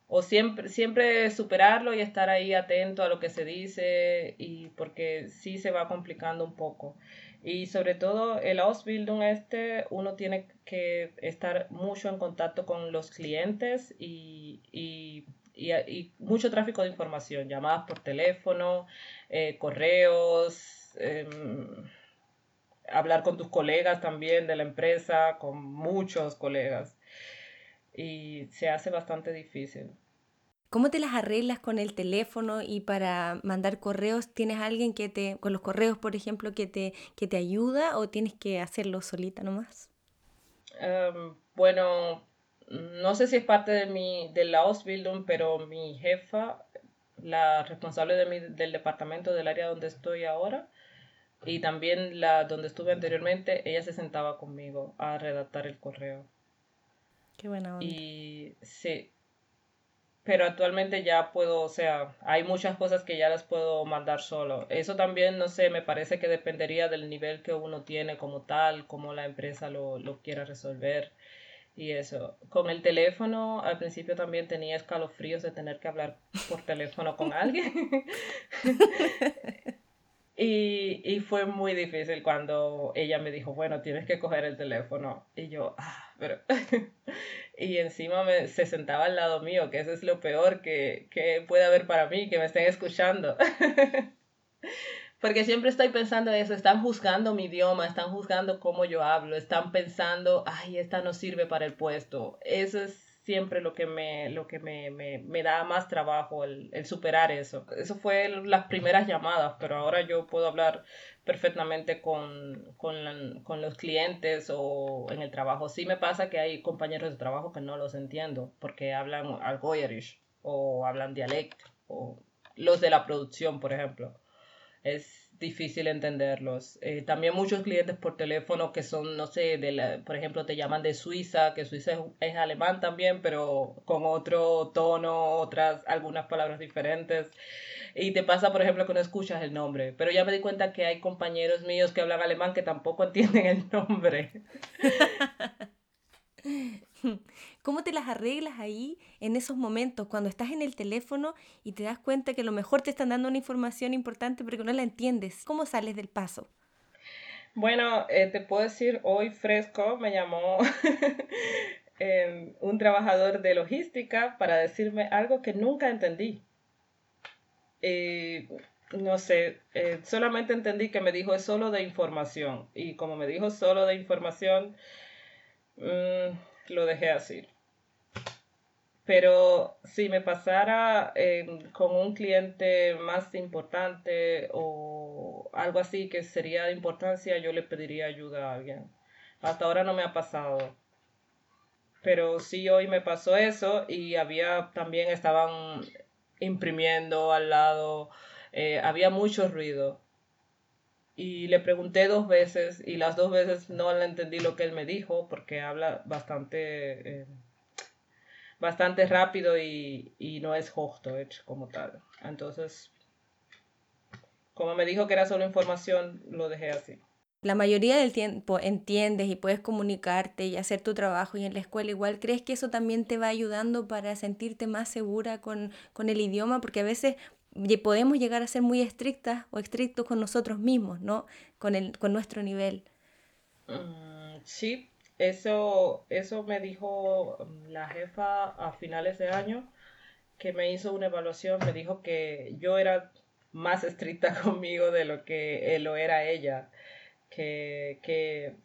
o siempre, siempre superarlo y estar ahí atento a lo que se dice y porque sí se va complicando un poco. Y sobre todo el Ausbildung este, uno tiene que estar mucho en contacto con los clientes y, y, y, mucho tráfico de información, llamadas por teléfono, eh, correos. Em, hablar con tus colegas también de la empresa, con muchos colegas. Y se hace bastante difícil. ¿Cómo te las arreglas con el teléfono y para mandar correos? ¿Tienes alguien que te, con los correos, por ejemplo, que te, que te ayuda o tienes que hacerlo solita nomás? Em, bueno, no sé si es parte de mi, de la Ausbildung, pero mi jefa, la responsable de mi, del departamento del área donde estoy ahora, y también la donde estuve anteriormente, ella se sentaba conmigo a redactar el correo. Qué buena onda. Y sí, pero actualmente ya puedo, o sea, hay muchas cosas que ya las puedo mandar solo. Eso también, no sé, me parece que dependería del nivel que uno tiene como tal, cómo la empresa lo, lo quiera resolver y eso. Con el teléfono, al principio también tenía escalofríos de tener que hablar por teléfono con alguien. Y, y, fue muy difícil cuando ella me dijo, bueno, tienes que coger el teléfono. Y yo, ah, pero... y encima me, se sentaba al lado mío, que eso es lo peor que, que puede haber para mí, que me estén escuchando. Porque siempre estoy pensando eso, están juzgando mi idioma, están juzgando cómo yo hablo, están pensando, ay, esta no sirve para el puesto. Eso es siempre lo que me, lo que me, me, me da más trabajo, el, el, superar eso. Eso fue las primeras llamadas, pero ahora yo puedo hablar perfectamente con, con, con, los clientes o en el trabajo. Sí me pasa que hay compañeros de trabajo que no los entiendo porque hablan algo o hablan dialecto o los de la producción, por ejemplo. Es difícil entenderlos. Eh, también muchos clientes por teléfono que son, no sé, de por ejemplo, te llaman de Suiza, que Suiza es, alemán también, pero con otro tono, otras, algunas palabras diferentes. Y te pasa, por ejemplo, que no escuchas el nombre. Pero ya me di cuenta que hay compañeros míos que hablan alemán que tampoco entienden el nombre. ¿Cómo te las arreglas ahí en esos momentos cuando estás en el teléfono y te das cuenta que a lo mejor te están dando una información importante pero que no la entiendes? ¿Cómo sales del paso? Bueno, eh, te puedo decir, hoy fresco me llamó em, un trabajador de logística para decirme algo que nunca entendí. no sé, eh, solamente entendí que me dijo es solo de información y como me dijo solo de información, mm, lo dejé así. Pero si me pasara con un cliente más importante o algo así que sería de importancia, yo le pediría ayuda a alguien. Hasta ahora no me ha pasado. Pero sí hoy me pasó eso y había también estaban imprimiendo al lado, eh, había mucho ruido. Y le pregunté dos veces y las dos veces no le entendí lo que él me dijo porque habla bastante... Eh, bastante rápido y, no es Hochdeutsch como tal. Entonces, como me dijo que era solo información, lo dejé así. La mayoría del tiempo entiendes y puedes comunicarte y hacer tu trabajo y en la escuela igual, ¿crees que eso también te va ayudando para sentirte más segura con, el idioma? Porque a veces podemos llegar a ser muy estrictas o estrictos con nosotros mismos, ¿no? Con, el, con nuestro nivel. Mm, sí, eso, eso me dijo um, la jefa a finales de año, que me hizo una evaluación, me dijo que yo era más estricta conmigo de lo que lo era ella, que,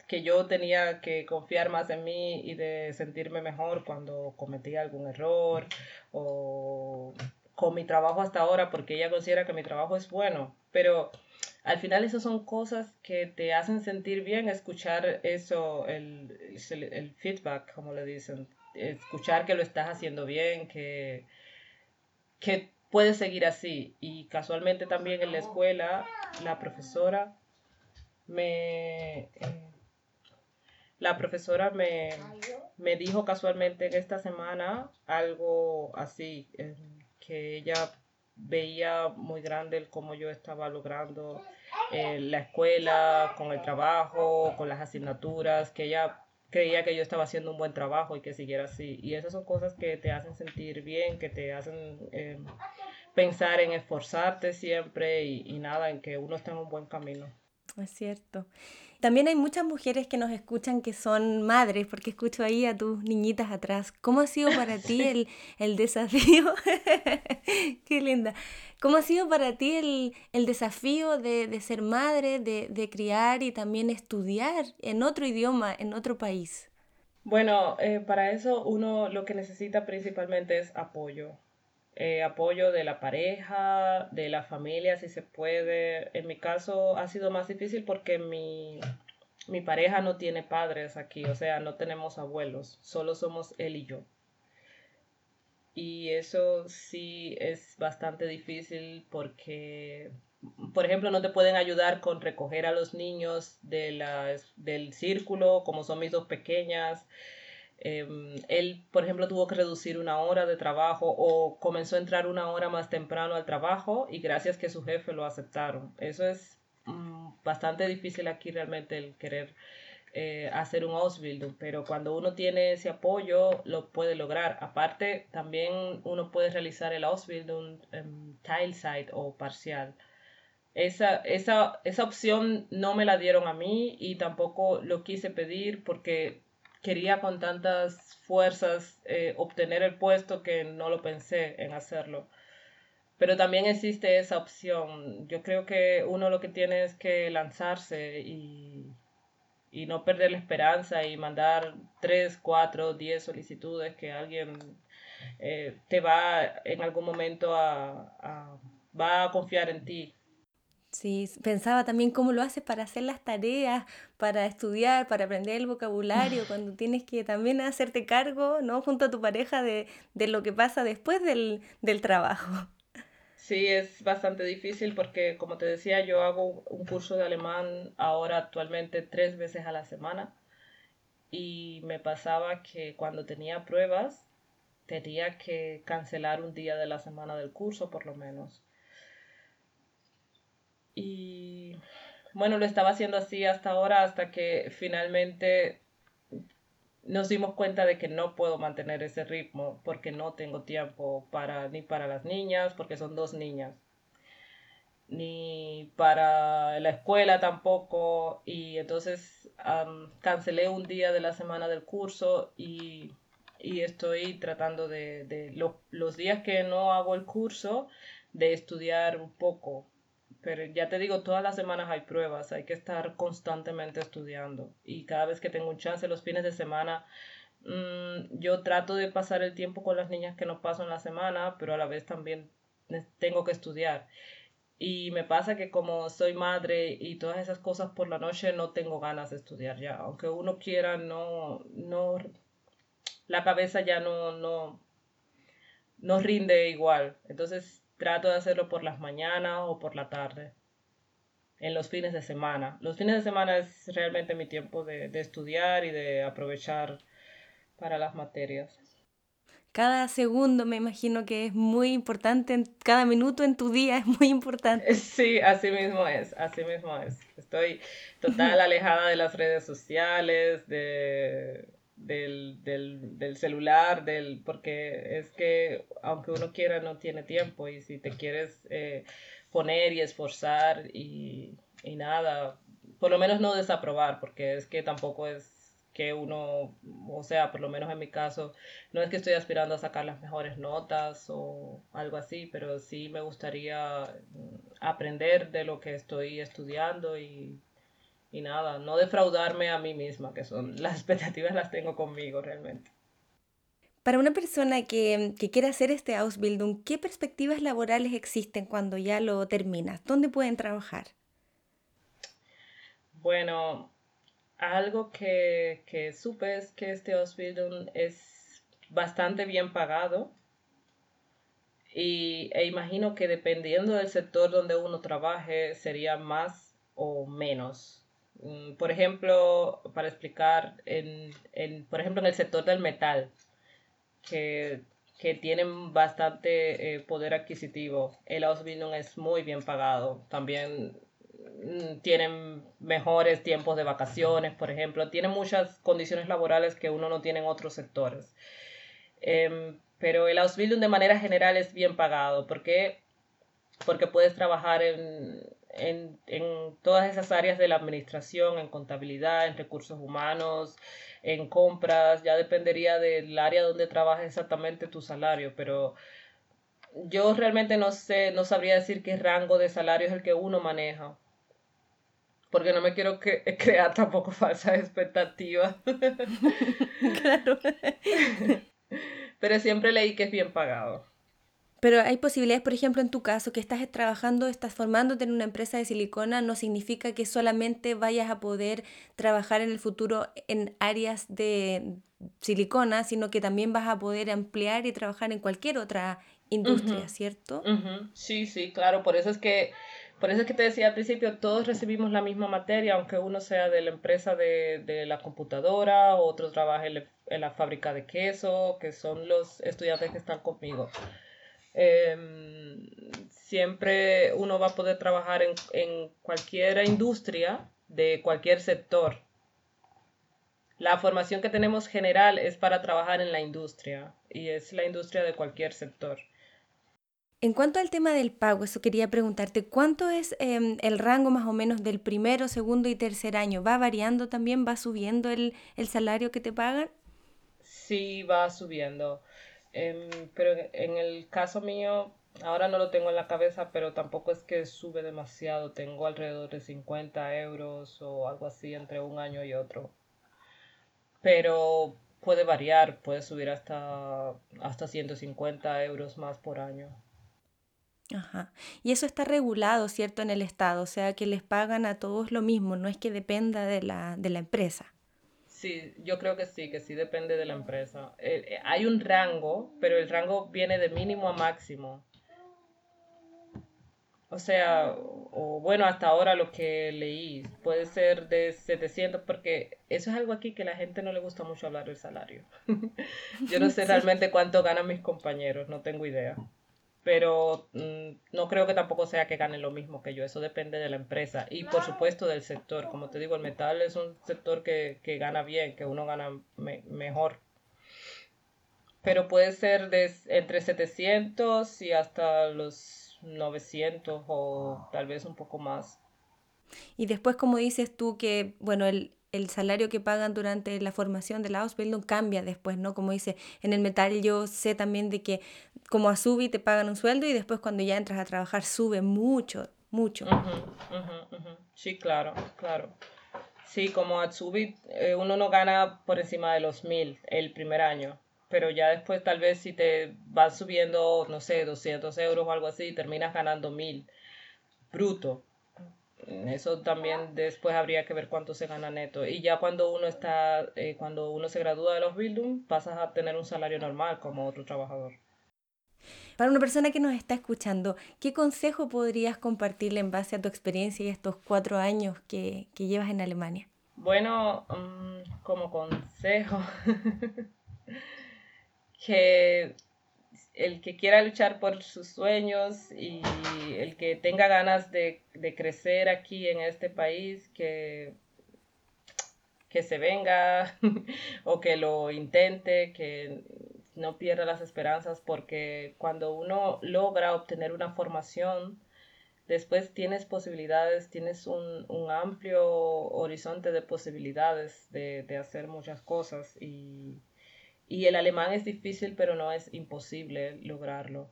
que, yo tenía que confiar más en mí y de sentirme mejor cuando cometía algún error o con mi trabajo hasta ahora, porque ella considera que mi trabajo es bueno, pero al final esas son cosas que te hacen sentir bien, escuchar eso, el, el, feedback, como le dicen, escuchar que lo estás haciendo bien, que, que puedes seguir así. Y casualmente también en la escuela, la profesora me... La profesora me, me, dijo casualmente en esta semana algo así, que ella veía muy grande el cómo yo estaba logrando eh, la escuela, con el trabajo, con las asignaturas, que ella creía que yo estaba haciendo un buen trabajo y que siguiera así. Y esas son cosas que te hacen sentir bien, que te hacen eh, pensar en esforzarte siempre y, y nada, en que uno está en un buen camino. Es cierto. También hay muchas mujeres que nos escuchan que son madres, porque escucho ahí a tus niñitas atrás. ¿Cómo ha sido para ti el, el desafío? Qué linda. ¿Cómo ha sido para ti el, el desafío de, de, ser madre, de, de, criar y también estudiar en otro idioma, en otro país? Bueno, eh, para eso uno lo que necesita principalmente es apoyo. Eh, apoyo de la pareja, de la familia, si se puede. En mi caso ha sido más difícil porque mi, mi pareja no tiene padres aquí, o sea, no tenemos abuelos, solo somos él y yo. Y eso sí es bastante difícil porque, por ejemplo, no te pueden ayudar con recoger a los niños de del círculo, como son mis dos pequeñas. Em, él, por ejemplo, tuvo que reducir una hora de trabajo o comenzó a entrar una hora más temprano al trabajo y gracias que su jefe lo aceptaron. Eso es mm, bastante difícil aquí realmente el querer eh, hacer un Ausbildung, pero cuando uno tiene ese apoyo lo puede lograr. Aparte, también uno puede realizar el Ausbildung en Teilzeit o parcial. Esa, esa, esa opción no me la dieron a mí y tampoco lo quise pedir porque quería con tantas fuerzas eh, obtener el puesto que no lo pensé en hacerlo. Pero también existe esa opción. Yo creo que uno lo que tiene es que lanzarse y, no perder la esperanza y mandar tres, cuatro, diez solicitudes que alguien eh, te va en algún momento a, va a confiar en ti Sí, pensaba también cómo lo haces para hacer las tareas, para estudiar, para aprender el vocabulario, cuando tienes que también hacerte cargo, ¿no? Junto a tu pareja de, lo que pasa después del, trabajo. Sí, es bastante difícil porque, como te decía, yo hago un curso de alemán ahora actualmente tres veces a la semana y me pasaba que cuando tenía pruebas tenía que cancelar un día de la semana del curso por lo menos. Y bueno, lo estaba haciendo así hasta ahora, hasta que finalmente nos dimos cuenta de que no puedo mantener ese ritmo porque no tengo tiempo para ni para las niñas, porque son dos niñas, ni para la escuela tampoco. Y entonces cancelé un día de la semana del curso y, estoy tratando de, de los días que no hago el curso, de estudiar un poco pero ya te digo, todas las semanas hay pruebas, hay que estar constantemente estudiando. Y cada vez que tengo un chance, los fines de semana, mm, yo trato de pasar el tiempo con las niñas que no paso en la semana, pero a la vez también tengo que estudiar. Y me pasa que como soy madre y todas esas cosas por la noche, no tengo ganas de estudiar ya. Aunque uno quiera, no, no, la cabeza ya no, no, no rinde igual. Entonces trato de hacerlo por las mañanas o por la tarde, en los fines de semana. Los fines de semana es realmente mi tiempo de, estudiar y de aprovechar para las materias. Cada segundo me imagino que es muy importante, cada minuto en tu día es muy importante. Sí, así mismo es, así mismo es. Estoy total alejada de las redes sociales, de del, del, del, celular, del, porque es que aunque uno quiera no tiene tiempo. Y si te quieres eh, poner y esforzar y, y, nada, por lo menos no desaprobar, porque es que tampoco es que uno, o sea, por lo menos en mi caso, no es que estoy aspirando a sacar las mejores notas o algo así, pero sí me gustaría aprender de lo que estoy estudiando y y nada, no defraudarme a mí misma, que son las expectativas las tengo conmigo realmente. Para una persona que, que quiera hacer este Ausbildung, ¿qué perspectivas laborales existen cuando ya lo terminas? ¿Dónde pueden trabajar? Bueno, algo que, que supe es que este Ausbildung es bastante bien pagado y, e imagino que dependiendo del sector donde uno trabaje sería más o menos. Mm, por ejemplo, para explicar, en, por ejemplo, en el sector del metal, que, tienen bastante eh, poder adquisitivo, el Ausbildung es muy bien pagado. También mm, tienen mejores tiempos de vacaciones, por ejemplo, tienen muchas condiciones laborales que uno no tiene en otros sectores. Em, pero el Ausbildung de manera general es bien pagado. ¿Por qué? Porque puedes trabajar en, en, en, todas esas áreas de la administración, en contabilidad, en recursos humanos, en compras, ya dependería del área donde trabajes exactamente tu salario, pero yo realmente no sé, no sabría decir qué rango de salario es el que uno maneja, porque no me quiero que, crear tampoco falsas expectativas. claro. pero siempre leí que es bien pagado. Pero hay posibilidades, por ejemplo, en tu caso, que estás trabajando, estás formándote en una empresa de silicona, no significa que solamente vayas a poder trabajar en el futuro en áreas de silicona, sino que también vas a poder ampliar y trabajar en cualquier otra industria, ¿cierto? Sí, sí, claro, por eso es que por eso es que te decía al principio, todos recibimos la misma materia, aunque uno sea de la empresa de, de la computadora, otro trabaje en la fábrica de queso, que son los estudiantes que están conmigo. Em, siempre uno va a poder trabajar en, en cualquier industria de cualquier sector. La formación que tenemos general es para trabajar en la industria y es la industria de cualquier sector. En cuanto al tema del pago, eso quería preguntarte, ¿cuánto es em, el rango más o menos del primero, segundo y tercer año? ¿Va variando también? ¿Va subiendo el, el salario que te pagan? Sí, va subiendo. Em, pero en el caso mío, ahora no lo tengo en la cabeza, pero tampoco es que sube demasiado. Tengo alrededor de 50 euros o algo así entre un año y otro. Pero puede variar, puede subir hasta, hasta 150 euros más por año. Ajá. Y eso está regulado, ¿cierto?, en el Estado, o sea que les pagan a todos lo mismo, no es que dependa de la, de la empresa. Sí, yo creo que sí, que sí depende de la empresa. Eh, eh, hay un rango, pero el rango viene de mínimo a máximo. o sea, o bueno, hasta ahora lo que leí puede ser de 700, porque eso es algo aquí que la gente no le gusta mucho hablar del salario. Yo no sé realmente cuánto ganan mis compañeros, no tengo idea. Pero mm, no creo que tampoco sea que ganen lo mismo que yo, eso depende de la empresa y por supuesto del sector. Como te digo, el metal es un sector que, gana bien, que uno gana mejor pero puede ser de entre 700 y hasta los 900 o tal vez un poco más. Y después, como dices tú, que bueno, el, salario que pagan durante la formación de la Ausbildung cambia después, ¿no? Como dice, en el metal yo sé también de que como a Subi te pagan un sueldo y después cuando ya entras a trabajar sube mucho, mucho. Sí, claro, claro. Sí, como a eh, uno no gana por encima de los mil el primer año pero ya después tal vez si te vas subiendo, no sé, 200 euros o algo así, terminas ganando 1000 bruto. Eso también después habría que ver cuánto se gana neto. Y ya cuando uno está, eh, cuando uno se gradúa de los Bildung, pasas a tener un salario normal como otro trabajador. Para una persona que nos está escuchando, ¿qué consejo podrías compartirle en base a tu experiencia y estos cuatro años que, que llevas en Alemania? Bueno, mm, como consejo, que el que quiera luchar por sus sueños y el que tenga ganas de, crecer aquí en este país, que, que se venga o que lo intente, que no pierda las esperanzas, porque cuando uno logra obtener una formación, después tienes posibilidades, tienes un, amplio horizonte de posibilidades de, de hacer muchas cosas y y el alemán es difícil, pero no es imposible lograrlo.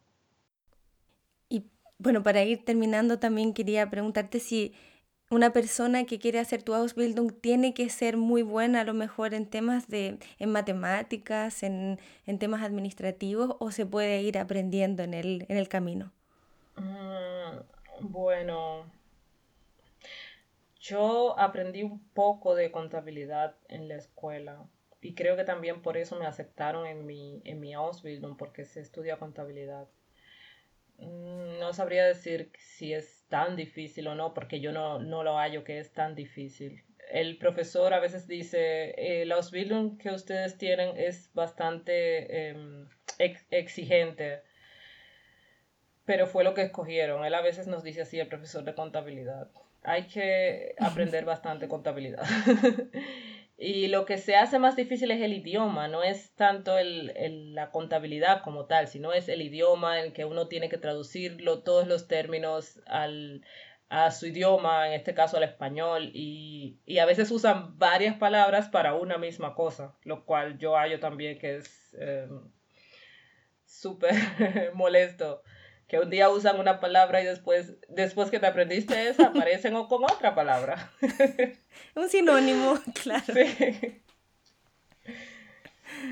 Y bueno, para ir terminando también quería preguntarte si una persona que quiere hacer tu Ausbildung tiene que ser muy buena a lo mejor en temas de en matemáticas, en, temas administrativos o se puede ir aprendiendo en el, en el camino. Mm, bueno, yo aprendí un poco de contabilidad en la escuela y creo que también por eso me aceptaron en mi, en mi Ausbildung, porque se estudia contabilidad. Mm, no sabría decir si es tan difícil o no, porque yo no, no lo hallo que es tan difícil. El profesor a veces dice, eh, la Ausbildung que ustedes tienen es bastante em, exigente, pero fue lo que escogieron. Él a veces nos dice así, el profesor de contabilidad. Hay que aprender bastante contabilidad. Y lo que se hace más difícil es el idioma, no es tanto el, la contabilidad como tal, sino es el idioma en que uno tiene que traducirlo, todos los términos al, a su idioma, en este caso al español, y, y, a veces usan varias palabras para una misma cosa, lo cual yo hallo también que es eh, súper molesto que un día usan una palabra y después, después que te aprendiste esa, aparecen con otra palabra. Un sinónimo, claro.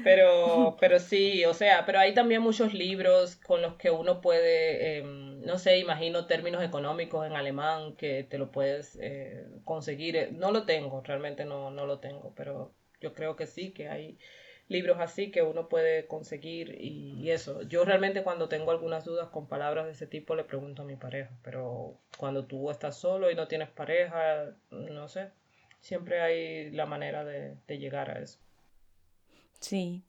Pero, pero sí, o sea, pero hay también muchos libros con los que uno puede, em, no sé, imagino términos económicos en alemán que te lo puedes eh, conseguir. No lo tengo, realmente no, no lo tengo, pero yo creo que sí, que hay libros así que uno puede conseguir y, eso. Yo realmente cuando tengo algunas dudas con palabras de ese tipo le pregunto a mi pareja, pero cuando tú estás solo y no tienes pareja, no sé, siempre hay la manera de, de llegar a eso. Sí.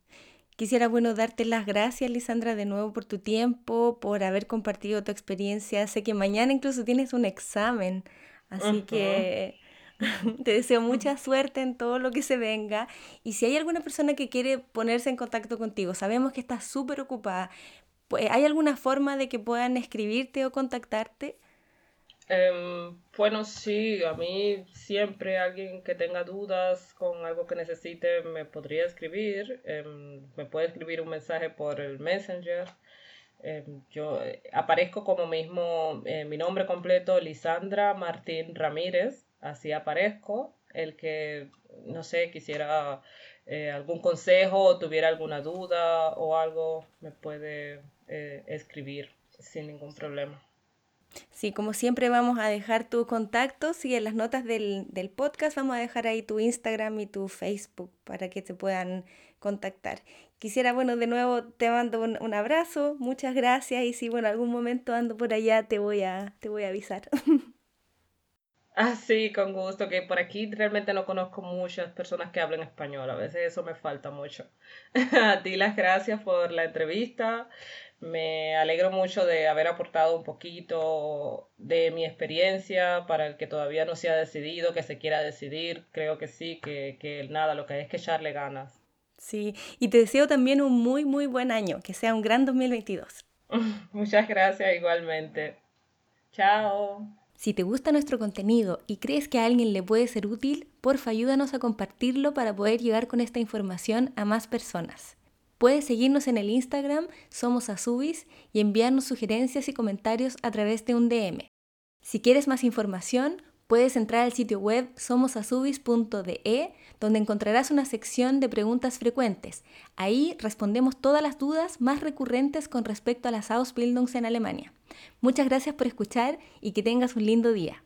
Quisiera, bueno, darte las gracias, Lisandra, de nuevo por tu tiempo, por haber compartido tu experiencia. Sé que mañana incluso tienes un examen, así que Te deseo mucha suerte en todo lo que se venga. Y si hay alguna persona que quiere ponerse en contacto contigo, sabemos que estás súper ocupada. Pues, ¿Hay alguna forma de que puedan escribirte o contactarte? Em, bueno, sí, a mí siempre alguien que tenga dudas con algo que necesite me podría escribir. Em, me puede escribir un mensaje por el Messenger. Em, yo eh, aparezco como mismo eh, mi nombre completo, Lisandra Martín Ramírez así aparezco. El que, no sé, quisiera eh, algún consejo o tuviera alguna duda o algo, me puede eh, escribir sin ningún problema. Sí, como siempre vamos a dejar tus contactos y en las notas del, podcast vamos a dejar ahí tu Instagram y tu Facebook para que te puedan contactar. Quisiera, bueno, de nuevo te mando un, un abrazo, muchas gracias y si, bueno, algún momento ando por allá te voy a, te voy a avisar. Ah, sí, con gusto, que por aquí realmente no conozco muchas personas que hablen español, a veces eso me falta mucho. A ti las gracias por la entrevista, me alegro mucho de haber aportado un poquito de mi experiencia para el que todavía no se ha decidido, que se quiera decidir, creo que sí, que, que nada, lo que hay es que echarle ganas. Sí, y te deseo también un muy, muy buen año, que sea un gran 2022. Muchas gracias igualmente. Chao. Si te gusta nuestro contenido y crees que a alguien le puede ser útil, porfa ayúdanos a compartirlo para poder llegar con esta información a más personas. Puedes seguirnos en el Instagram Somos Azubis y enviarnos sugerencias y comentarios a través de un DM. Si quieres más información, puedes entrar al sitio web somosazubis.de, donde encontrarás una sección de preguntas frecuentes. Ahí respondemos todas las dudas más recurrentes con respecto a las Ausbildungs en Alemania. Muchas gracias por escuchar y que tengas un lindo día.